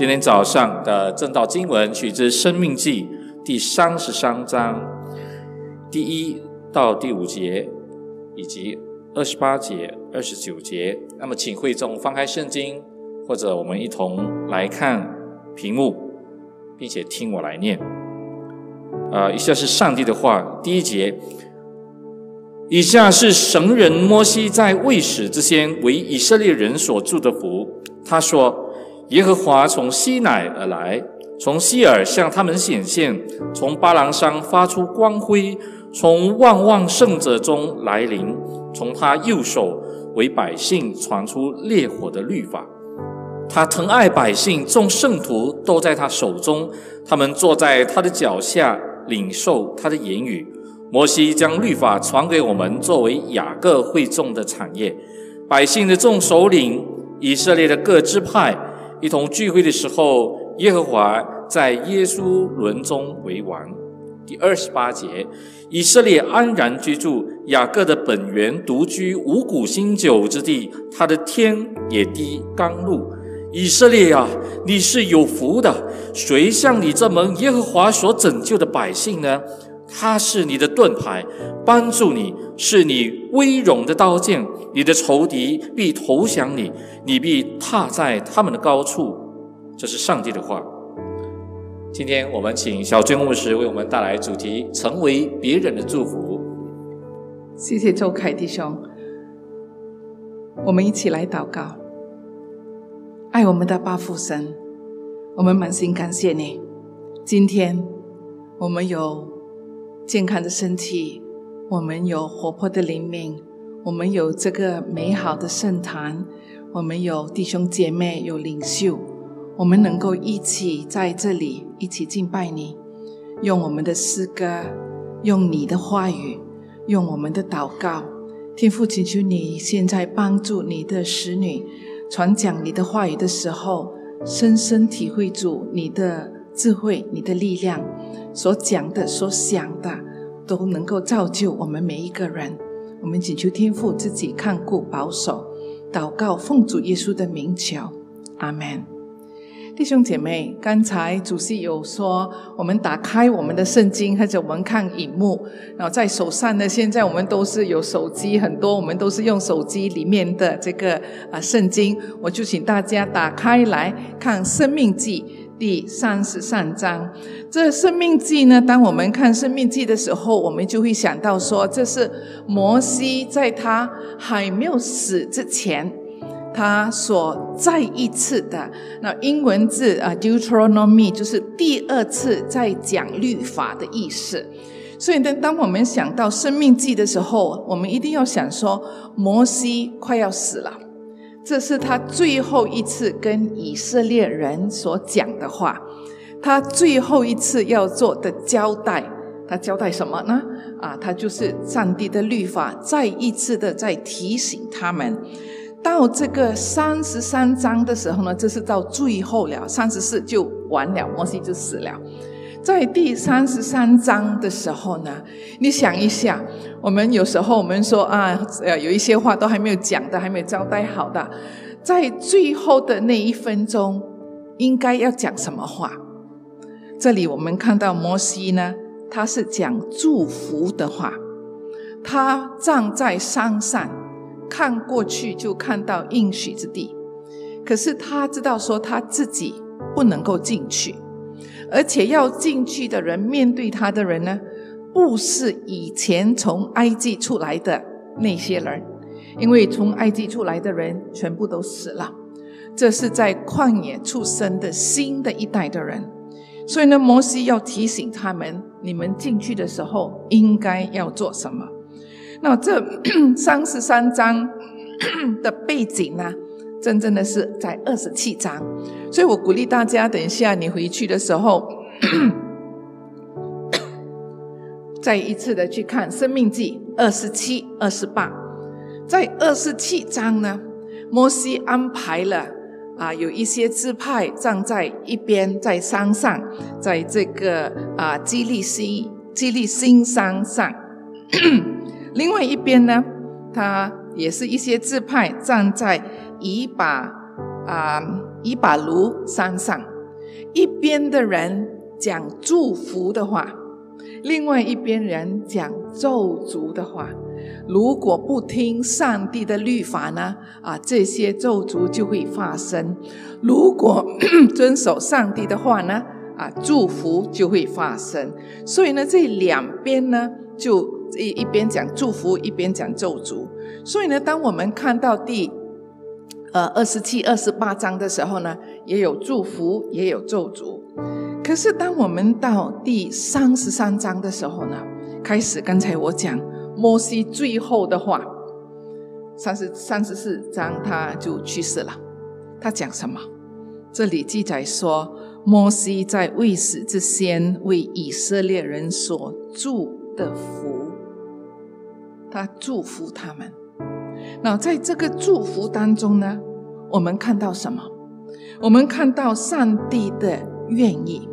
今天早上的正道经文取自《生命记》第三十三章第一到第五节，以及二十八节、二十九节。那么，请会众翻开圣经，或者我们一同来看屏幕，并且听我来念。啊，以下是上帝的话，第一节。以下是神人摩西在未死之前为以色列人所祝的福。他说：“耶和华从西乃而来，从西尔向他们显现，从巴郎山发出光辉，从万万圣者中来临，从他右手为百姓传出烈火的律法。他疼爱百姓，众圣徒都在他手中，他们坐在他的脚下，领受他的言语。”摩西将律法传给我们，作为雅各会众的产业。百姓的众首领，以色列的各支派，一同聚会的时候，耶和华在耶稣轮中为王。第二十八节，以色列安然居住，雅各的本源独居五谷新酒之地，他的天也滴甘露。以色列啊，你是有福的，谁像你这门耶和华所拯救的百姓呢？他是你的盾牌，帮助你是你威荣的刀剑，你的仇敌必投降你，你必踏在他们的高处。这是上帝的话。今天我们请小军牧师为我们带来主题：成为别人的祝福。谢谢周凯弟兄，我们一起来祷告。爱我们的巴父神，我们满心感谢你。今天我们有。健康的身体，我们有活泼的灵命，我们有这个美好的圣坛，我们有弟兄姐妹，有领袖，我们能够一起在这里一起敬拜你，用我们的诗歌，用你的话语，用我们的祷告，天父，请求你现在帮助你的使女传讲你的话语的时候，深深体会住你的智慧，你的力量。所讲的、所想的，都能够造就我们每一个人。我们请求天父自己看顾、保守，祷告奉主耶稣的名求，阿门。弟兄姐妹，刚才主席有说，我们打开我们的圣经，或者我们看荧幕，然后在手上呢，现在我们都是有手机，很多我们都是用手机里面的这个啊圣经，我就请大家打开来看《生命记》。第三十三章，这《生命记》呢？当我们看《生命记》的时候，我们就会想到说，这是摩西在他还没有死之前，他所再一次的那英文字啊，Deuteronomy，就是第二次在讲律法的意思。所以呢，当我们想到《生命记》的时候，我们一定要想说，摩西快要死了。这是他最后一次跟以色列人所讲的话，他最后一次要做的交代，他交代什么呢？啊，他就是上帝的律法，再一次的在提醒他们。到这个三十三章的时候呢，这是到最后了，三十四就完了，摩西就死了。在第三十三章的时候呢，你想一下，我们有时候我们说啊，呃，有一些话都还没有讲的，还没有交代好的，在最后的那一分钟，应该要讲什么话？这里我们看到摩西呢，他是讲祝福的话，他站在山上看过去就看到应许之地，可是他知道说他自己不能够进去。而且要进去的人，面对他的人呢，不是以前从埃及出来的那些人，因为从埃及出来的人全部都死了。这是在旷野出生的新的一代的人，所以呢，摩西要提醒他们：你们进去的时候应该要做什么？那这三十三章的背景呢？真正的是在二十七章，所以我鼓励大家，等一下你回去的时候，再一次的去看《生命记》二十七、二十八。在二十七章呢，摩西安排了啊，有一些支派站在一边，在山上，在这个啊基利西基利新山上，另外一边呢，他也是一些支派站在。以把啊，一把炉山上，一边的人讲祝福的话，另外一边人讲咒诅的话。如果不听上帝的律法呢？啊，这些咒诅就会发生；如果 遵守上帝的话呢？啊，祝福就会发生。所以呢，这两边呢，就一一边讲祝福，一边讲咒诅。所以呢，当我们看到第呃二十七、二十八章的时候呢，也有祝福，也有咒诅。可是当我们到第三十三章的时候呢，开始刚才我讲。摩西最后的话，三十三十四章他就去世了。他讲什么？这里记载说，摩西在未死之前为以色列人所祝的福，他祝福他们。那在这个祝福当中呢，我们看到什么？我们看到上帝的愿意。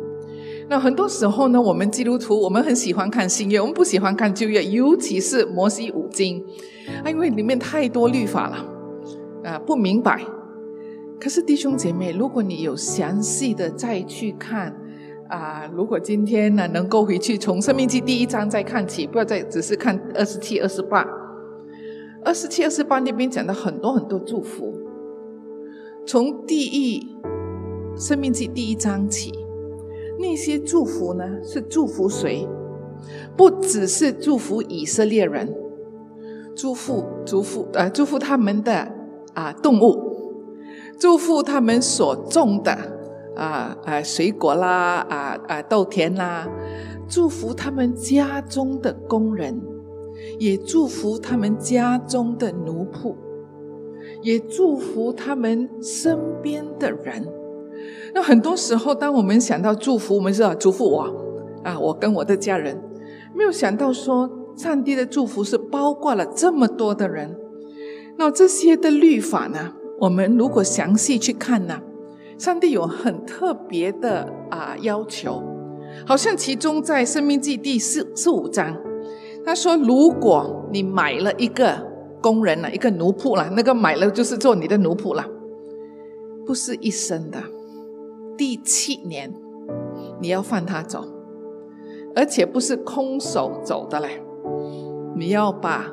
那很多时候呢，我们基督徒我们很喜欢看新约，我们不喜欢看旧约，尤其是摩西五经，啊，因为里面太多律法了，啊，不明白。可是弟兄姐妹，如果你有详细的再去看，啊，如果今天呢能够回去从生命记第一章再看起，不要再只是看二十七、二十八，二十七、二十八那边讲的很多很多祝福，从第一生命记第一章起。那些祝福呢？是祝福谁？不只是祝福以色列人，祝福祝福呃祝福他们的啊动物，祝福他们所种的啊啊水果啦啊啊豆田啦，祝福他们家中的工人，也祝福他们家中的奴仆，也祝福他们身边的人。那很多时候，当我们想到祝福，我们是要祝福我啊，我跟我的家人，没有想到说，上帝的祝福是包括了这么多的人。那这些的律法呢？我们如果详细去看呢，上帝有很特别的啊要求，好像其中在《生命记》第四四五章，他说：如果你买了一个工人了，一个奴仆了，那个买了就是做你的奴仆了，不是一生的。第七年，你要放他走，而且不是空手走的嘞，你要把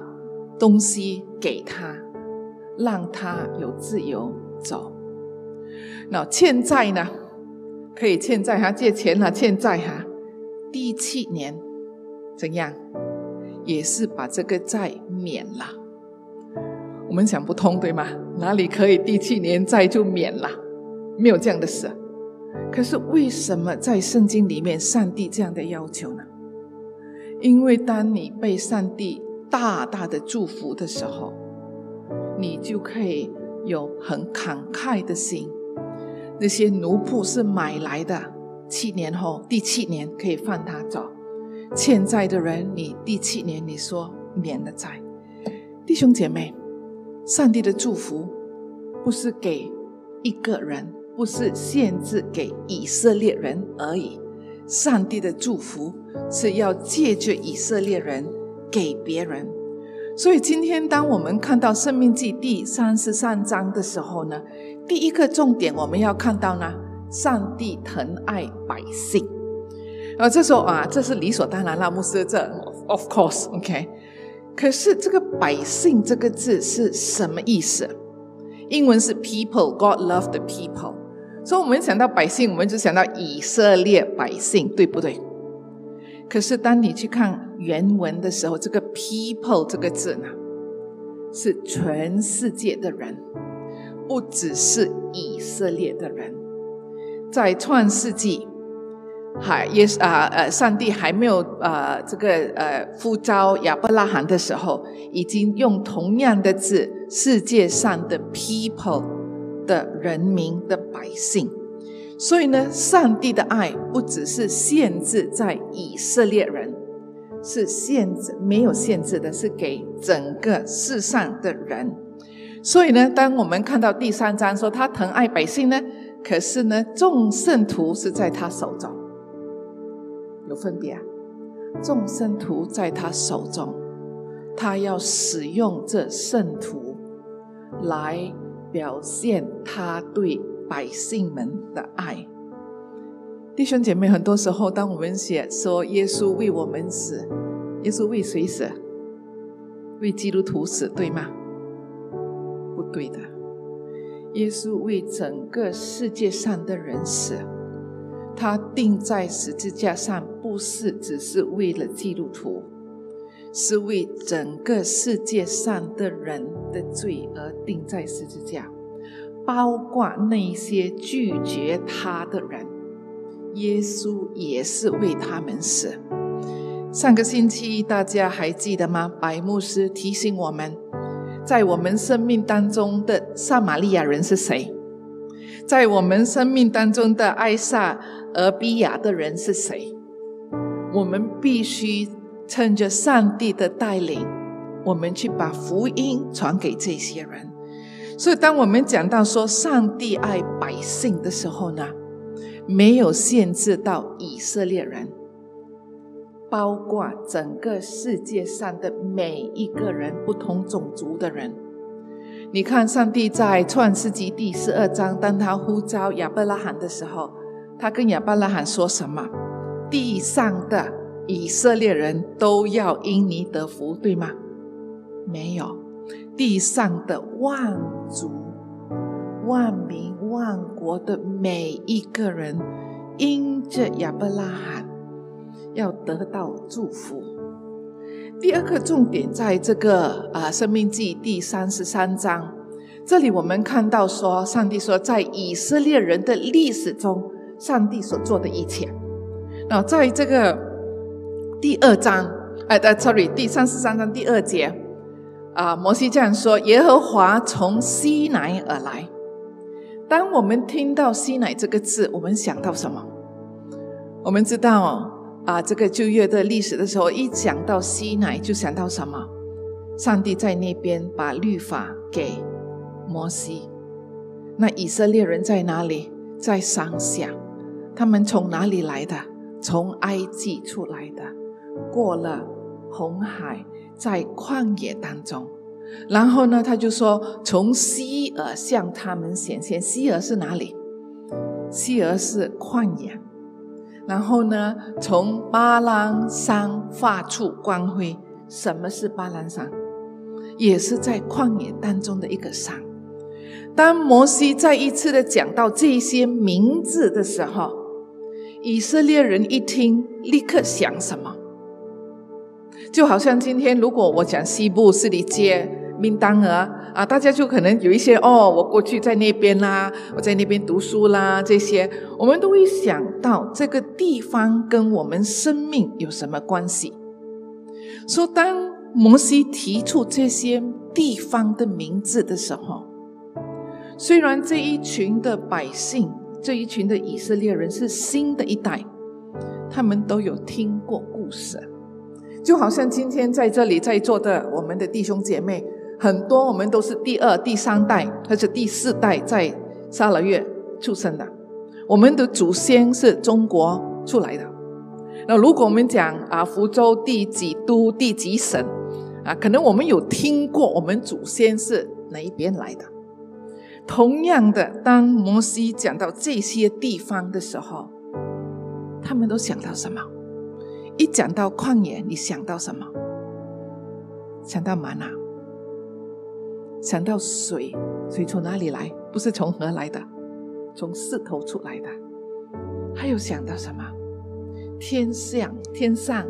东西给他，让他有自由走。那欠债呢？可以欠债哈，借钱了，欠债哈。第七年怎样？也是把这个债免了。我们想不通对吗？哪里可以第七年债就免了？没有这样的事。可是为什么在圣经里面，上帝这样的要求呢？因为当你被上帝大大的祝福的时候，你就可以有很慷慨的心。那些奴仆是买来的，七年后第七年可以放他走。欠债的人，你第七年你说免了债。弟兄姐妹，上帝的祝福不是给一个人。不是限制给以色列人而已，上帝的祝福是要借着以色列人给别人。所以今天当我们看到《生命记》第三十三章的时候呢，第一个重点我们要看到呢，上帝疼爱百姓。啊，这时候啊，这是理所当然了，牧师这 of course，OK。可是这个“百姓”这个字是什么意思？英文是 people，God love the people。所以，我们想到百姓，我们就想到以色列百姓，对不对？可是，当你去看原文的时候，这个 “people” 这个字呢，是全世界的人，不只是以色列的人。在创世纪，还也是啊呃，上帝还没有啊这个呃呼召亚伯拉罕的时候，已经用同样的字，世界上的 “people”。的人民的百姓，所以呢，上帝的爱不只是限制在以色列人，是限制没有限制的，是给整个世上的人。所以呢，当我们看到第三章说他疼爱百姓呢，可是呢，众圣徒是在他手中，分别啊。众圣徒在他手中，他要使用这圣徒来。表现他对百姓们的爱，弟兄姐妹，很多时候，当我们写说耶稣为我们死，耶稣为谁死？为基督徒死，对吗？不对的，耶稣为整个世界上的人死。他钉在十字架上，不是只是为了基督徒，是为整个世界上的人的罪而钉在十字架，包括那些拒绝他的人。耶稣也是为他们死。上个星期大家还记得吗？白牧师提醒我们，在我们生命当中的撒玛利亚人是谁？在我们生命当中的埃萨俄比亚的人是谁？我们必须趁着上帝的带领，我们去把福音传给这些人。所以，当我们讲到说上帝爱百姓的时候呢？没有限制到以色列人，包括整个世界上的每一个人，不同种族的人。你看，上帝在创世纪第十二章，当他呼召亚伯拉罕的时候，他跟亚伯拉罕说什么？地上的以色列人都要因你得福，对吗？没有，地上的万族、万民。万国的每一个人，因着亚伯拉罕要得到祝福。第二个重点在这个啊，《生命记》第三十三章，这里我们看到说，上帝说，在以色列人的历史中，上帝所做的一切。那在这个第二章，哎，sorry，第三十三章第二节啊，摩西这样说：耶和华从西南而来。当我们听到“西乃”这个字，我们想到什么？我们知道啊，这个旧约的历史的时候，一讲到西乃，就想到什么？上帝在那边把律法给摩西。那以色列人在哪里？在山下。他们从哪里来的？从埃及出来的，过了红海，在旷野当中。然后呢，他就说：“从西尔向他们显现。西尔是哪里？西尔是旷野。然后呢，从巴兰山发出光辉。什么是巴兰山？也是在旷野当中的一个山。当摩西再一次的讲到这些名字的时候，以色列人一听，立刻想什么？就好像今天，如果我讲西部四里街。”名单额啊，大家就可能有一些哦，我过去在那边啦，我在那边读书啦，这些我们都会想到这个地方跟我们生命有什么关系。说当摩西提出这些地方的名字的时候，虽然这一群的百姓，这一群的以色列人是新的一代，他们都有听过故事，就好像今天在这里在座的我们的弟兄姐妹。很多我们都是第二、第三代或者第四代在沙拉越出生的，我们的祖先是中国出来的。那如果我们讲啊，福州第几都、第几省啊，可能我们有听过我们祖先是哪一边来的。同样的，当摩西讲到这些地方的时候，他们都想到什么？一讲到旷野，你想到什么？想到玛纳。想到水，水从哪里来？不是从河来的，从石头出来的。还有想到什么？天上天上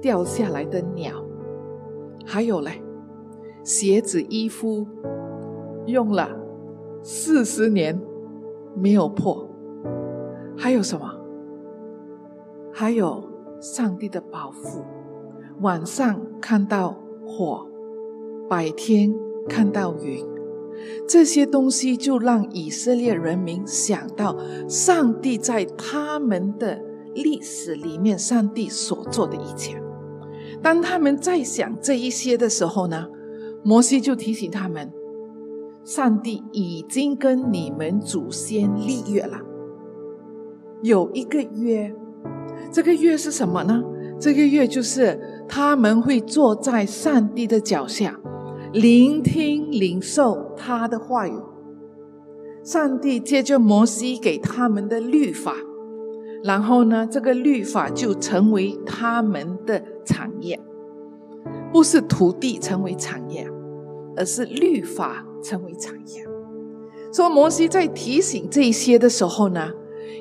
掉下来的鸟。还有嘞，鞋子衣服用了四十年没有破。还有什么？还有上帝的保护。晚上看到火，白天。看到云，这些东西就让以色列人民想到上帝在他们的历史里面，上帝所做的一切。当他们在想这一些的时候呢，摩西就提醒他们：上帝已经跟你们祖先立约了，有一个约。这个约是什么呢？这个约就是他们会坐在上帝的脚下。聆听、领受他的话语，上帝借着摩西给他们的律法，然后呢，这个律法就成为他们的产业，不是土地成为产业，而是律法成为产业。所以摩西在提醒这些的时候呢，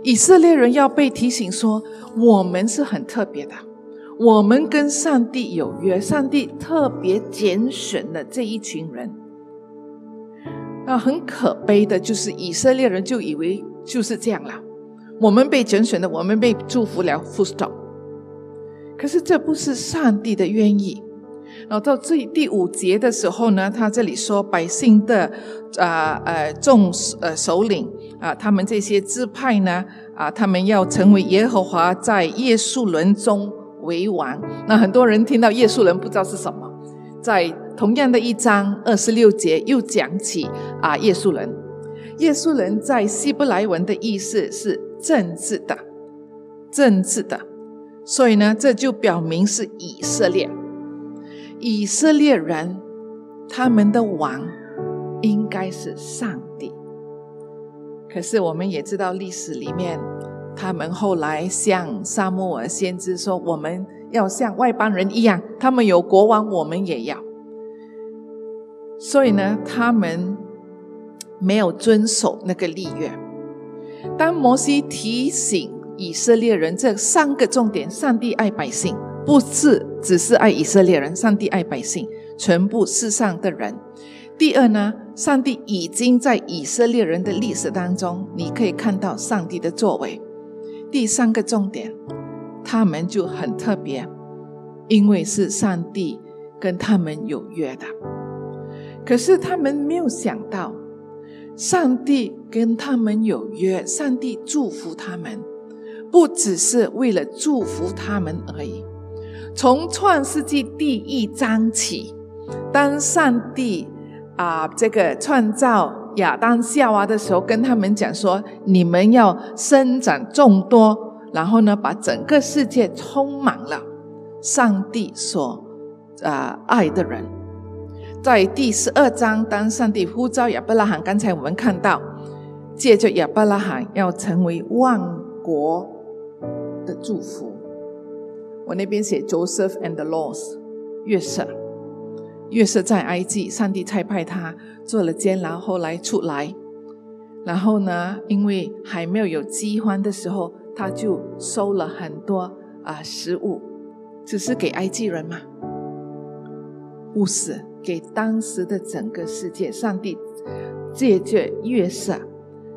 以色列人要被提醒说：我们是很特别的，我们跟上帝有约，上帝特别拣选了这一群人。那很可悲的就是以色列人就以为就是这样了。我们被拣选了，我们被祝福了，full stop。可是这不是上帝的愿意。然后到这第五节的时候呢，他这里说百姓的啊呃众呃首领啊，他们这些支派呢啊，他们要成为耶和华在耶稣伦中为王。那很多人听到耶稣伦不知道是什么，在同样的一章二十六节又讲起啊耶稣伦。耶稣伦在希伯来文的意思是。政治的，政治的，所以呢，这就表明是以色列，以色列人，他们的王应该是上帝。可是我们也知道历史里面，他们后来向沙漠尔先知说：“我们要像外邦人一样，他们有国王，我们也要。”所以呢，他们没有遵守那个立约。当摩西提醒以色列人这三个重点：上帝爱百姓，不是只是爱以色列人；上帝爱百姓，全部世上的人。第二呢，上帝已经在以色列人的历史当中，你可以看到上帝的作为。第三个重点，他们就很特别，因为是上帝跟他们有约的。可是他们没有想到。上帝跟他们有约，上帝祝福他们，不只是为了祝福他们而已。从创世纪第一章起，当上帝啊这个创造亚当夏娃的时候，跟他们讲说：你们要生长众多，然后呢，把整个世界充满了上帝所啊爱的人。在第十二章，当上帝呼召亚伯拉罕，刚才我们看到，借着亚伯拉罕要成为万国的祝福。我那边写 Joseph and the Laws，约瑟，约瑟在埃及，上帝差派他做了监牢，后来出来，然后呢，因为还没有有饥荒的时候，他就收了很多啊食物，只是给埃及人嘛，不是。给当时的整个世界，上帝借着月色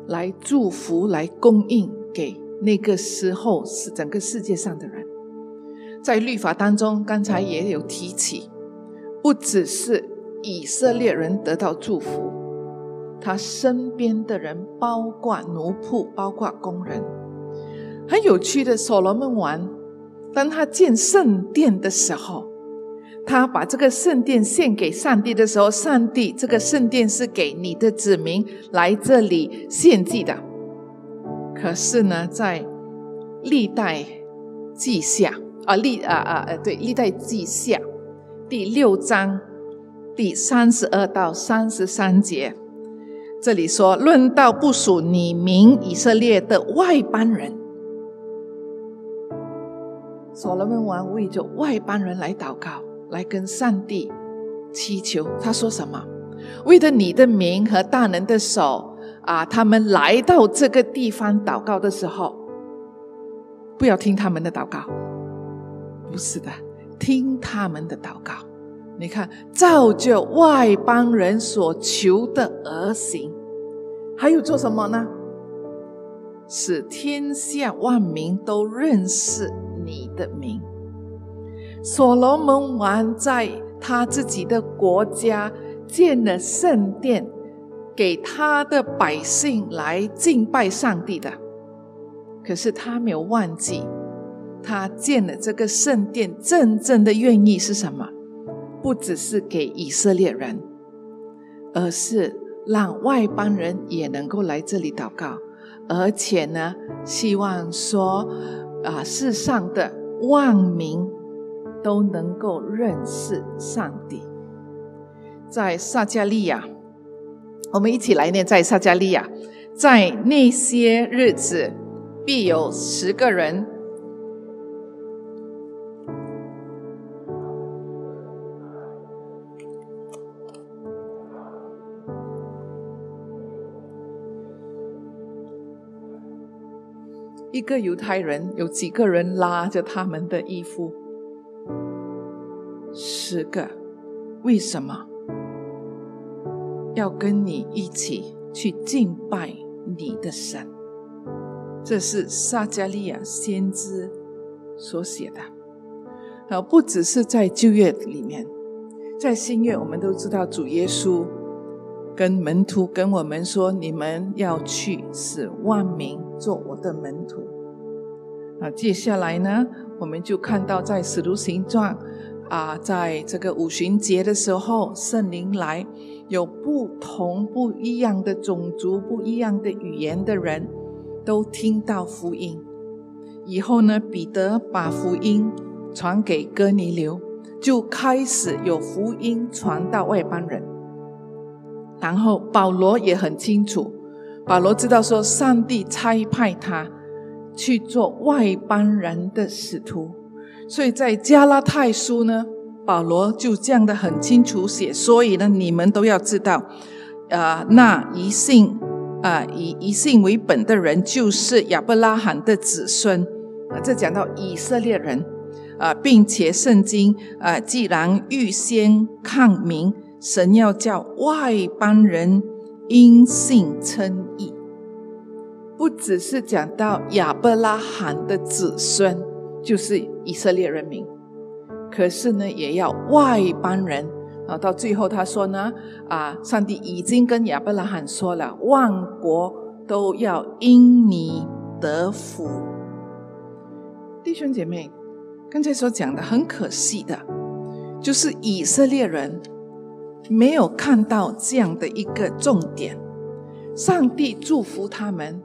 来祝福、来供应给那个时候是整个世界上的人。在律法当中，刚才也有提起，不只是以色列人得到祝福，他身边的人，包括奴仆、包括工人。很有趣的，所罗门王当他建圣殿的时候。他把这个圣殿献给上帝的时候，上帝这个圣殿是给你的子民来这里献祭的。可是呢，在历代记下啊，历啊啊呃，对，历代记下第六章第三十二到三十三节，这里说论到不属你民以色列的外邦人，所罗门王为着外邦人来祷告。来跟上帝祈求，他说什么？为了你的名和大能的手啊！他们来到这个地方祷告的时候，不要听他们的祷告，不是的，听他们的祷告。你看，照着外邦人所求的而行，还有做什么呢？使天下万民都认识你的名。所罗门王在他自己的国家建了圣殿，给他的百姓来敬拜上帝的。可是他没有忘记，他建了这个圣殿真正的愿意是什么？不只是给以色列人，而是让外邦人也能够来这里祷告，而且呢，希望说啊，世上的万民。都能够认识上帝。在撒加利亚，我们一起来念：在撒加利亚，在那些日子，必有十个人。一个犹太人有几个人拉着他们的衣服？十个。为什么要跟你一起去敬拜你的神？这是撒加利亚先知所写的。啊，不只是在旧约里面，在新约，我们都知道主耶稣跟门徒跟我们说：“你们要去，使万民做我的门徒。”啊，接下来呢，我们就看到在使徒行传啊，在这个五旬节的时候，圣灵来，有不同不一样的种族、不一样的语言的人都听到福音。以后呢，彼得把福音传给哥尼流，就开始有福音传到外邦人。然后保罗也很清楚，保罗知道说，上帝差派他。去做外邦人的使徒，所以在加拉太书呢，保罗就这样的很清楚写。所以呢，你们都要知道，啊，那一信啊以以信为本的人，就是亚伯拉罕的子孙。啊，这讲到以色列人啊，并且圣经啊，既然预先抗明，神要叫外邦人因信称义。不只是讲到亚伯拉罕的子孙，就是以色列人民，可是呢，也要外邦人啊。到最后他说呢，啊，上帝已经跟亚伯拉罕说了，万国都要因你得福。弟兄姐妹，刚才所讲的很可惜的，就是以色列人没有看到这样的一个重点，上帝祝福他们。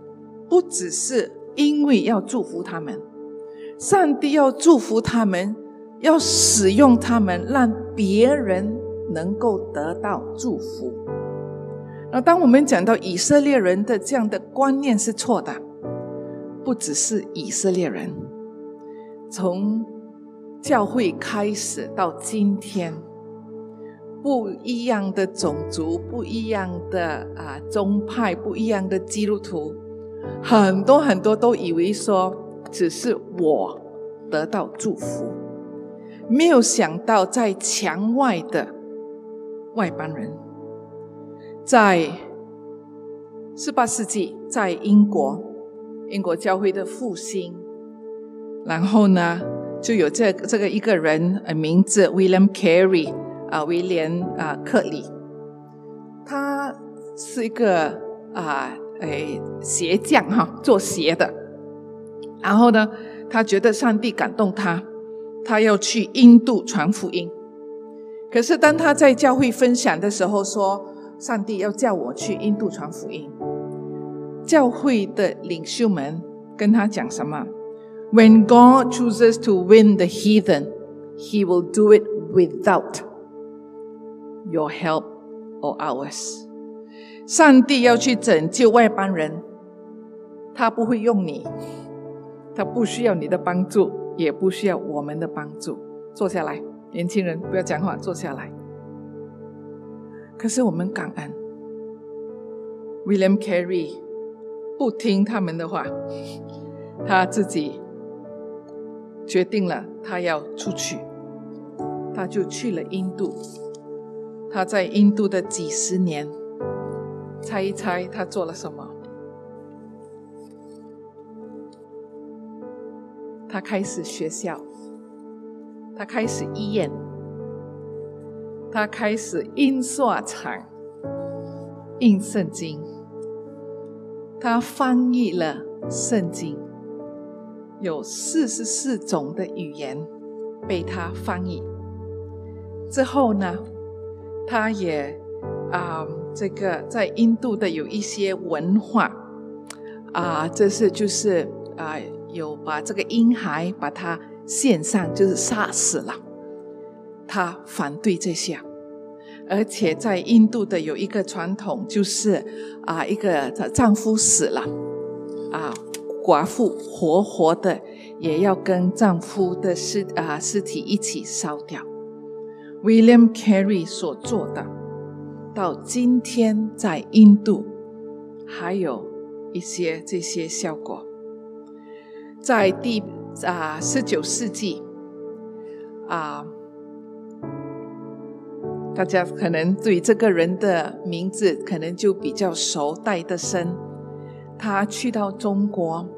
不只是因为要祝福他们，上帝要祝福他们，要使用他们，让别人能够得到祝福。那当我们讲到以色列人的这样的观念是错的，不只是以色列人，从教会开始到今天，不一样的种族、不一样的啊宗派、不一样的基督徒。很多很多都以为说只是我得到祝福，没有想到在墙外的外邦人，在十八世纪在英国，英国教会的复兴，然后呢就有这这个一个人，呃，名字 William Carey 啊，威廉啊克里，他是一个啊。诶，鞋匠哈，做鞋的。然后呢，他觉得上帝感动他，他要去印度传福音。可是当他在教会分享的时候，说上帝要叫我去印度传福音。教会的领袖们跟他讲什么？When God chooses to win the heathen, He will do it without your help or ours. 上帝要去拯救外邦人，他不会用你，他不需要你的帮助，也不需要我们的帮助。坐下来，年轻人，不要讲话，坐下来。可是我们感恩，William Carey 不听他们的话，他自己决定了，他要出去，他就去了印度。他在印度的几十年。猜一猜，他做了什么？他开始学校，他开始医院，他开始印刷厂。印圣经，他翻译了圣经，有四十四种的语言被他翻译。之后呢，他也啊。这个在印度的有一些文化啊，这是就是啊，有把这个婴孩把他献上，就是杀死了。他反对这些，而且在印度的有一个传统，就是啊，一个丈夫死了啊，寡妇活活的也要跟丈夫的尸啊尸体一起烧掉。William Carey 所做的，到今天在印度还有一些这些效果，在第啊十九世纪啊。大家可能对这个人的名字可能就比较熟，戴德生。他去到中国，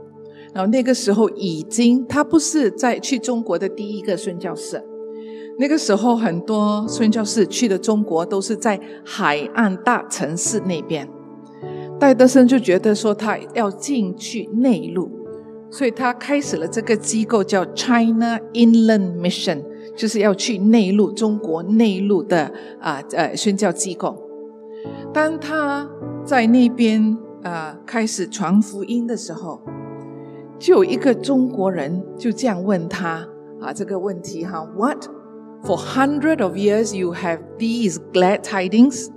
然后那个时候已经，他不是在去中国的第一个宣教士。那个时候很多宣教士去的中国都是在海岸大城市那边。戴德生就觉得说他要进去内陆，所以他开始了这个机构叫 China Inland Mission。就是要去内陆，中国内陆的啊呃宣教机构。当他在那边啊开始传福音的时候，就有一个中国人就这样问他啊这个问题哈：What for hundreds of years you have these glad tidings,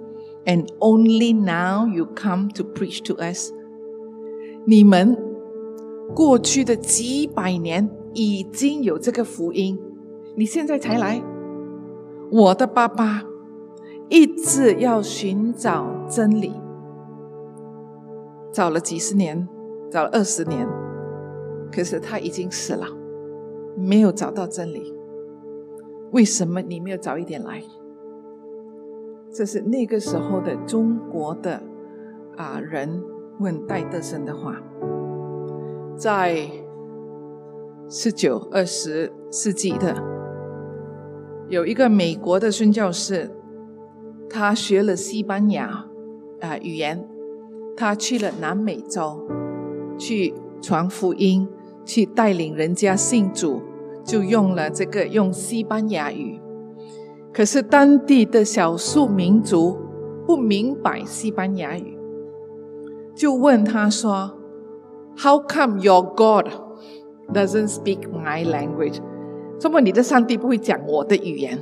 and only now you come to preach to us？你们过去的几百年已经有这个福音。你现在才来，我的爸爸一直要寻找真理，找了几十年，找了二十年，可是他已经死了，没有找到真理。为什么你没有早一点来？这是那个时候的中国的啊人问戴德生的话，在十九二十世纪的。有一个美国的宣教士，他学了西班牙啊语言，他去了南美洲，去传福音，去带领人家信主，就用了这个用西班牙语。可是当地的少数民族不明白西班牙语，就问他说：“How come your God doesn't speak my language？” 这么你的上帝不会讲我的语言？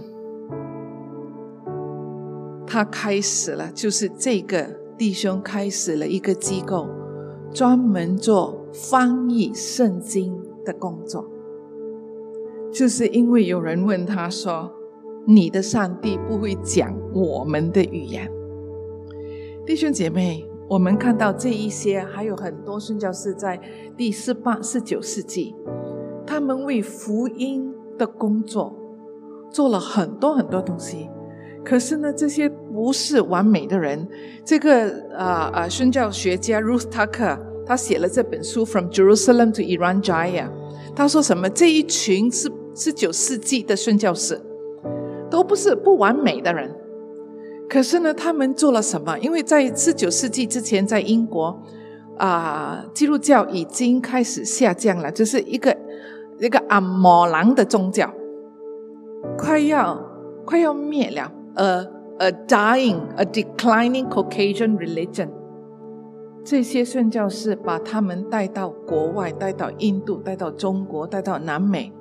他开始了，就是这个弟兄开始了一个机构，专门做翻译圣经的工作。就是因为有人问他说：“你的上帝不会讲我们的语言？”弟兄姐妹，我们看到这一些，还有很多宣教士在第十八、十九世纪，他们为福音。的工作做了很多很多东西，可是呢，这些不是完美的人。这个啊啊，宣教学家 Ruth Tucker 他写了这本书《From Jerusalem to Iran Jaya》，他说什么？这一群是十九世纪的宣教士，都不是不完美的人。可是呢，他们做了什么？因为在十九世纪之前，在英国啊，基督教已经开始下降了，就是一个。一个阿摩兰的宗教快要快要灭了，a a dying a declining Caucasian religion。这些宣教士把他们带到国外，带到印度，带到中国，带到南美，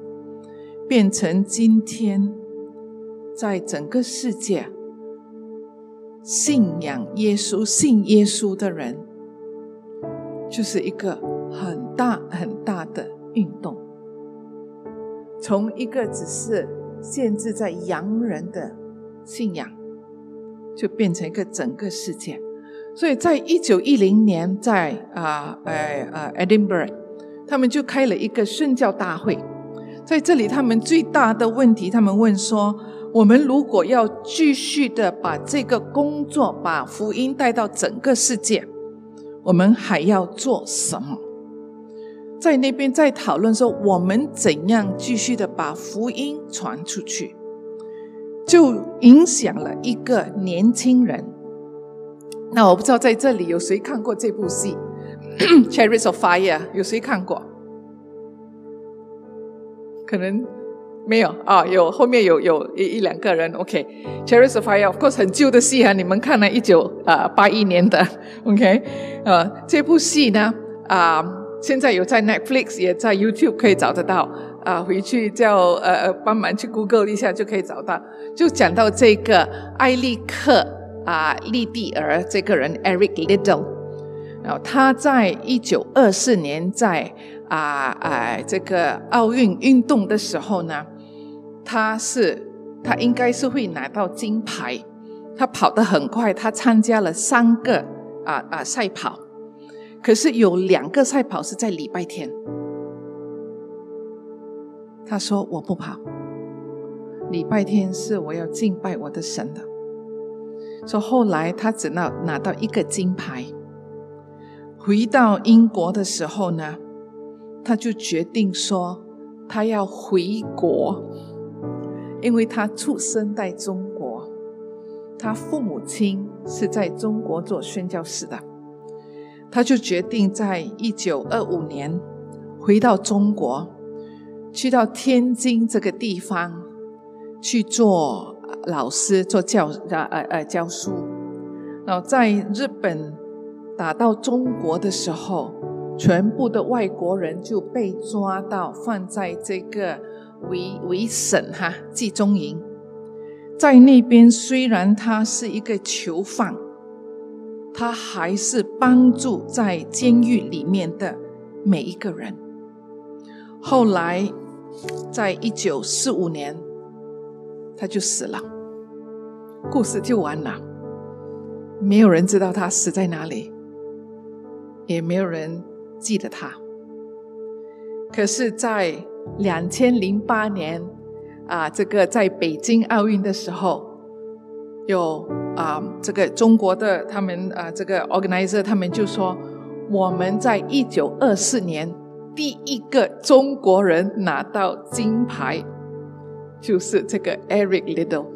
变成今天在整个世界信仰耶稣、信耶稣的人，就是一个很大很大的运动。从一个只是限制在洋人的信仰，就变成一个整个世界。所以在一九一零年，在啊呃呃 Edinburgh，他们就开了一个宣教大会。在这里，他们最大的问题，他们问说：我们如果要继续的把这个工作，把福音带到整个世界，我们还要做什么？在那边在讨论说，我们怎样继续的把福音传出去，就影响了一个年轻人。那我不知道在这里有谁看过这部戏《Chariots of Fire》？有谁看过？可能没有啊，有后面有有一一两个人。OK，《Chariots of Fire》of course 很旧的戏啊，你们看了一九啊八一年的。OK，呃，这部戏呢啊。现在有在 Netflix，也在 YouTube 可以找得到啊。回去叫呃帮忙去 Google 一下就可以找到。就讲到这个艾利克啊利蒂尔这个人 Eric Liddell，然后他在一九二四年在啊哎这个奥运运动的时候呢，他是他应该是会拿到金牌，他跑得很快，他参加了三个啊啊赛跑，可是有两个赛跑是在礼拜天，他说我不跑，礼拜天是我要敬拜我的神的，说后来他只能拿到一个金牌。回到英国的时候呢，他就决定说他要回国，因为他出生在中国，他父母亲是在中国做宣教士的，他就决定在一九二五年回到中国，去到天津这个地方去做老师，做教呃呃呃教书，然后在日本。打到中国的时候，全部的外国人就被抓到，放在这个维维省哈集中营。在那边，虽然他是一个囚犯，他还是帮助在监狱里面的每一个人。后来，在一九四五年，他就死了，故事就完了。没有人知道他死在哪里。也没有人记得他。可是，在两千零八年啊，这个在北京奥运的时候，有啊，这个中国的他们啊，这个 organizer 他们就说，我们在一九二四年第一个中国人拿到金牌，就是这个 Eric Little。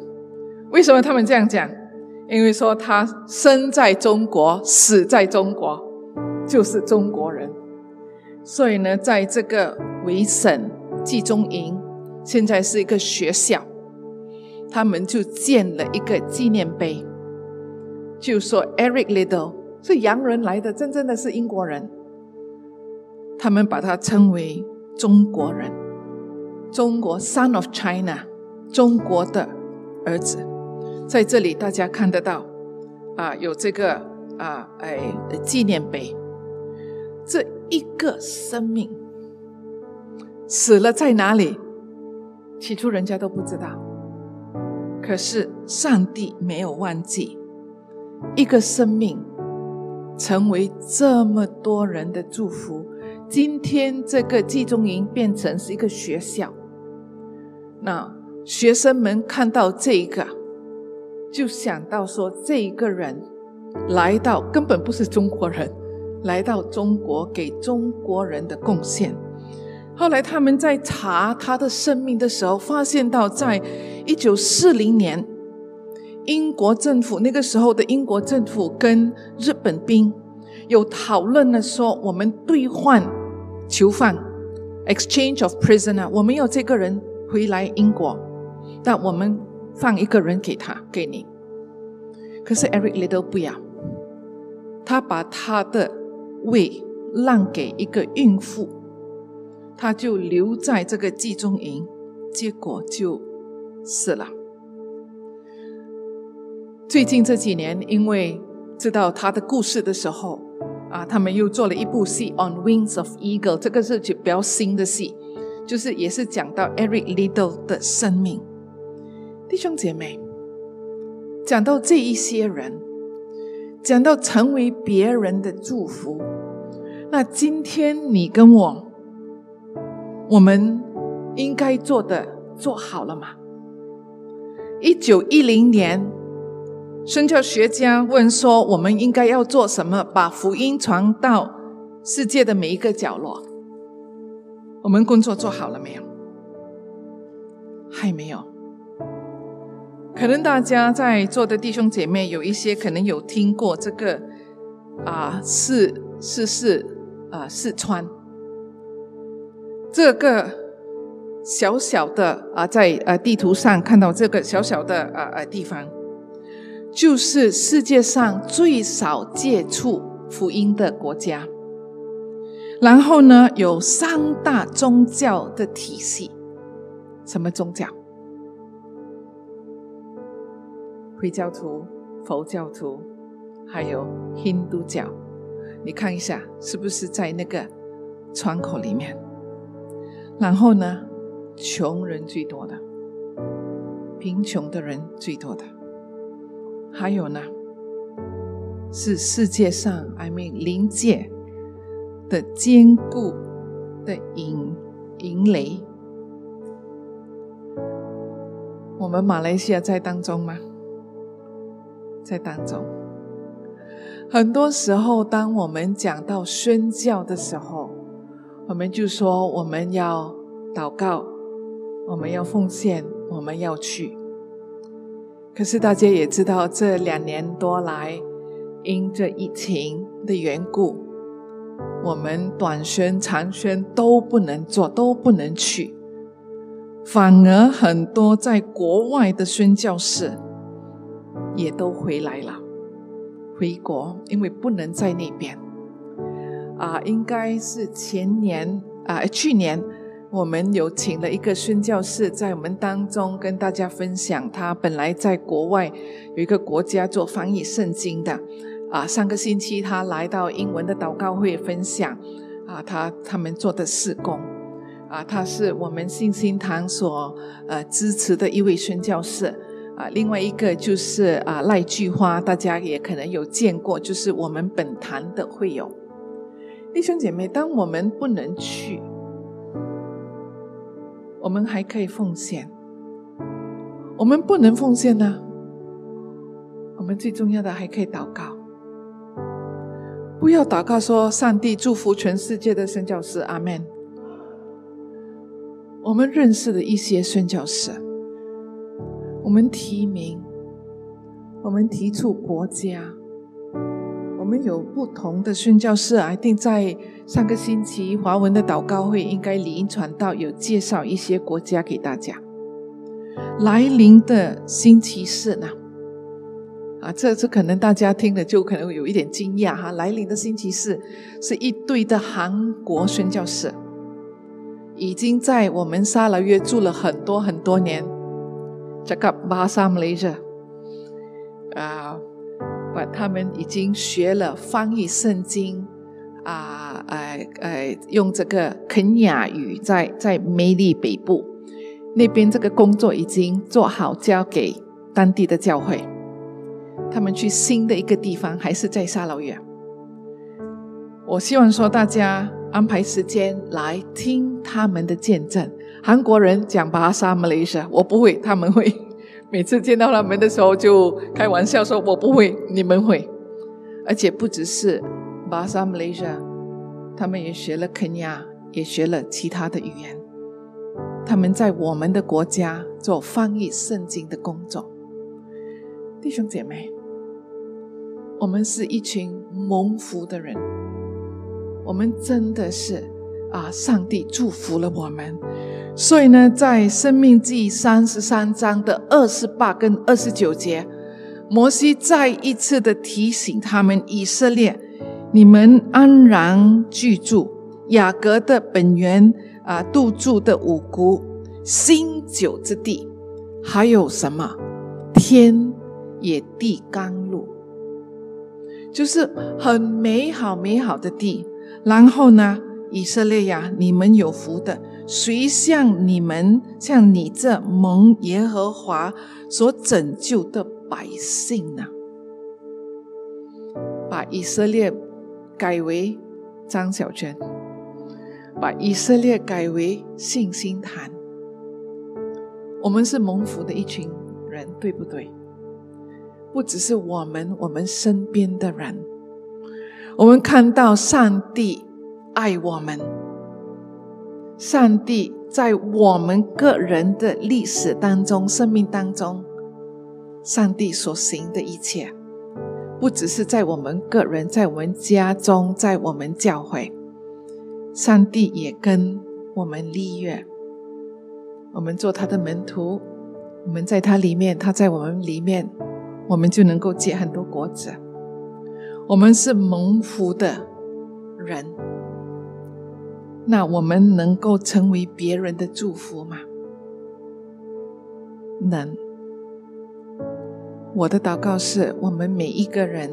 为什么他们这样讲？因为说他生在中国，死在中国。就是中国人，所以呢，在这个维省集中营，现在是一个学校，他们就建了一个纪念碑，就说 Eric Little 是洋人来的，真正的是英国人，他们把他称为中国人，中国 Son of China，中国的儿子，在这里大家看得到啊，有这个啊哎纪念碑。一个生命死了在哪里？起初人家都不知道，可是上帝没有忘记一个生命成为这么多人的祝福。今天这个集中营变成是一个学校，那学生们看到这个，就想到说，这一个人来到根本不是中国人。来到中国给中国人的贡献。后来他们在查他的生命的时候，发现到在一九四零年，英国政府那个时候的英国政府跟日本兵有讨论了，说我们兑换囚犯 （exchange of prisoner），我们要这个人回来英国，但我们放一个人给他给你。可是 Eric Little 不要，他把他的。胃让给一个孕妇，他就留在这个集中营，结果就死了。最近这几年，因为知道他的故事的时候，啊，他们又做了一部戏《On Wings of Eagle》，这个是比较新的戏，就是也是讲到 Eric Little 的生命。弟兄姐妹，讲到这一些人。讲到成为别人的祝福，那今天你跟我，我们应该做的做好了吗？一九一零年，宣教学家问说：“我们应该要做什么，把福音传到世界的每一个角落？”我们工作做好了没有？还没有。可能大家在座的弟兄姐妹有一些可能有听过这个啊，四四四啊，四川这个小小的啊，在呃地图上看到这个小小的啊啊地方，就是世界上最少接触福音的国家。然后呢，有三大宗教的体系，什么宗教？回教徒、佛教徒，还有印度教，你看一下，是不是在那个窗口里面？然后呢，穷人最多的，贫穷的人最多的，还有呢，是世界上 I mean 临界的坚固的营营垒。我们马来西亚在当中吗？在当中。很多时候，当我们讲到宣教的时候，我们就说我们要祷告，我们要奉献，我们要去。可是大家也知道，这两年多来，因着疫情的缘故，我们短宣、长宣都不能做，都不能去。反而很多在国外的宣教士也都回来了。回国，因为不能在那边啊，应该是前年啊，去年我们有请了一个宣教士在我们当中跟大家分享，他本来在国外有一个国家做翻译圣经的啊，上个星期他来到英文的祷告会分享啊，他他们做的事工啊，他是我们信心堂所呃支持的一位宣教士。啊，另外一个就是啊，赖菊花，大家也可能有见过，就是我们本坛的会友弟兄姐妹。当我们不能去，我们还可以奉献；我们不能奉献呢，我们最重要的还可以祷告。不要祷告说上帝祝福全世界的宣教士，阿门。我们认识的一些宣教士。我们提名，我们提出国家，我们有不同的宣教士啊。一定在上个星期华文的祷告会，应该理应传道有介绍一些国家给大家。来临的星期四呢？啊，这这可能大家听了就可能有一点惊讶哈。来临的星期四是一对的韩国宣教士，已经在我们沙拉约住了很多很多年。这个巴萨马来着啊，把他们已经学了翻译圣经啊，呃呃，用这个肯雅语，在在梅利北部那边，这个工作已经做好，交给当地的教会。他们去新的一个地方，还是在沙劳越。我希望说，大家安排时间来听他们的见证。韩国人讲巴沙马来西亚，我不会，他们会。每次见到他们的时候，就开玩笑说：“我不会，你们会。”而且不只是巴沙马来西亚，他们也学了肯亚，也学了其他的语言。他们在我们的国家做翻译圣经的工作。弟兄姐妹，我们是一群蒙福的人，我们真的是啊，上帝祝福了我们。所以呢，在《生命记》三十三章的二十八跟二十九节，摩西再一次的提醒他们：以色列，你们安然居住雅各的本源啊，杜住的五谷，新酒之地，还有什么天野地甘露，就是很美好美好的地。然后呢，以色列呀，你们有福的。谁像你们，像你这蒙耶和华所拯救的百姓呢？把以色列改为张小娟，把以色列改为信心坛。我们是蒙福的一群人，对不对？不只是我们，我们身边的人，我们看到上帝爱我们。上帝在我们个人的历史当中、生命当中，上帝所行的一切，不只是在我们个人、在我们家中、在我们教会，上帝也跟我们立约。我们做他的门徒，我们在他里面，他在我们里面，我们就能够结很多果子。我们是蒙福的人。那我们能够成为别人的祝福吗？能。我的祷告是我们每一个人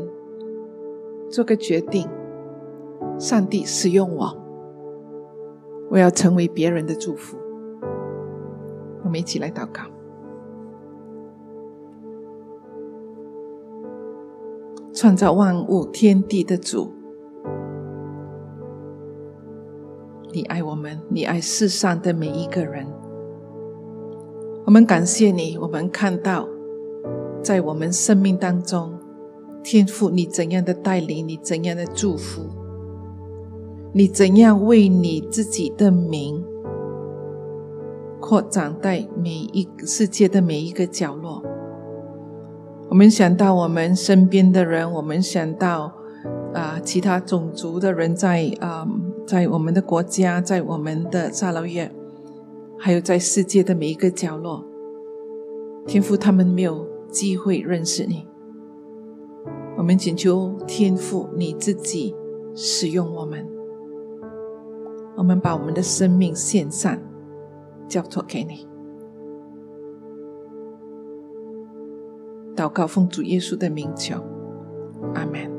做个决定，上帝使用我，我要成为别人的祝福。我们一起来祷告。创造万物天地的主，你爱我们，你爱世上的每一个人。我们感谢你，我们看到在我们生命当中，天父你怎样的带领，你怎样的祝福，你怎样为你自己的名扩展在每一个世界的每一个角落。我们想到我们身边的人，我们想到啊，其他种族的人在啊，在我们的国家，在我们的沙劳越，还有在世界的每一个角落，天父他们没有机会认识你。我们请求天父你自己使用我们，我们把我们的生命献上，交托给你。祷告，奉主耶稣的名求，阿门。